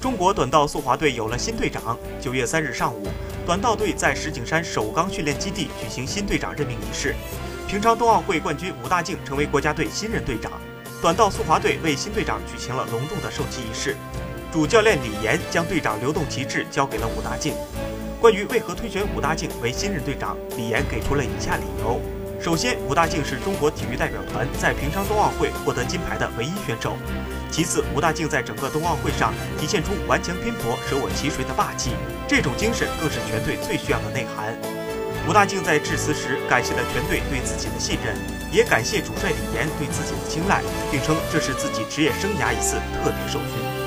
中国短道速滑队有了新队长。九月三日上午，短道队在石景山首钢训练基地举行新队长任命仪式。平昌冬奥会冠军武大靖成为国家队新任队长。短道速滑队为新队长举行了隆重的授旗仪式。主教练李岩将队长流动旗帜交给了武大靖。关于为何推选武大靖为新任队长，李岩给出了以下理由：首先，武大靖是中国体育代表团在平昌冬奥会获得金牌的唯一选手。其次，吴大靖在整个冬奥会上体现出顽强拼搏、舍我其谁的霸气，这种精神更是全队最需要的内涵。吴大靖在致辞时感谢了全队对自己的信任，也感谢主帅李岩对自己的青睐，并称这是自己职业生涯一次特别受训。